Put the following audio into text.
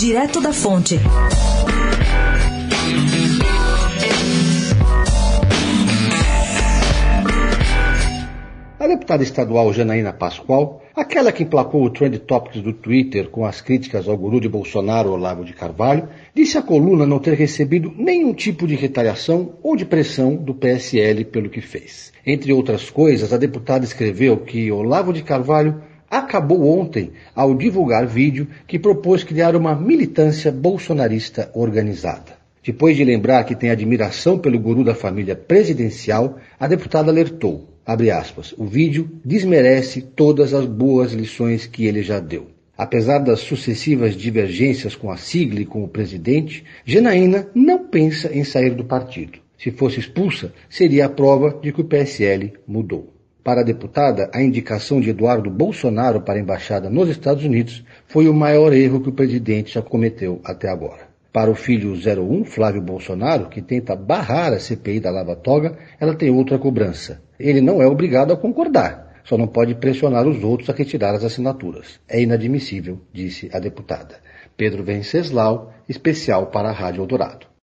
Direto da Fonte. A deputada estadual Janaína Pascoal, aquela que emplacou o Trend Topics do Twitter com as críticas ao guru de Bolsonaro, Olavo de Carvalho, disse à coluna não ter recebido nenhum tipo de retaliação ou de pressão do PSL pelo que fez. Entre outras coisas, a deputada escreveu que Olavo de Carvalho acabou ontem ao divulgar vídeo que propôs criar uma militância bolsonarista organizada. Depois de lembrar que tem admiração pelo guru da família presidencial, a deputada alertou aspas, o vídeo desmerece todas as boas lições que ele já deu. Apesar das sucessivas divergências com a sigla e com o presidente, Janaína não pensa em sair do partido. Se fosse expulsa, seria a prova de que o PSL mudou. Para a deputada, a indicação de Eduardo Bolsonaro para a embaixada nos Estados Unidos foi o maior erro que o presidente já cometeu até agora. Para o filho 01, Flávio Bolsonaro, que tenta barrar a CPI da Lava Toga, ela tem outra cobrança. Ele não é obrigado a concordar, só não pode pressionar os outros a retirar as assinaturas. É inadmissível, disse a deputada. Pedro Venceslau, especial para a Rádio Eldorado.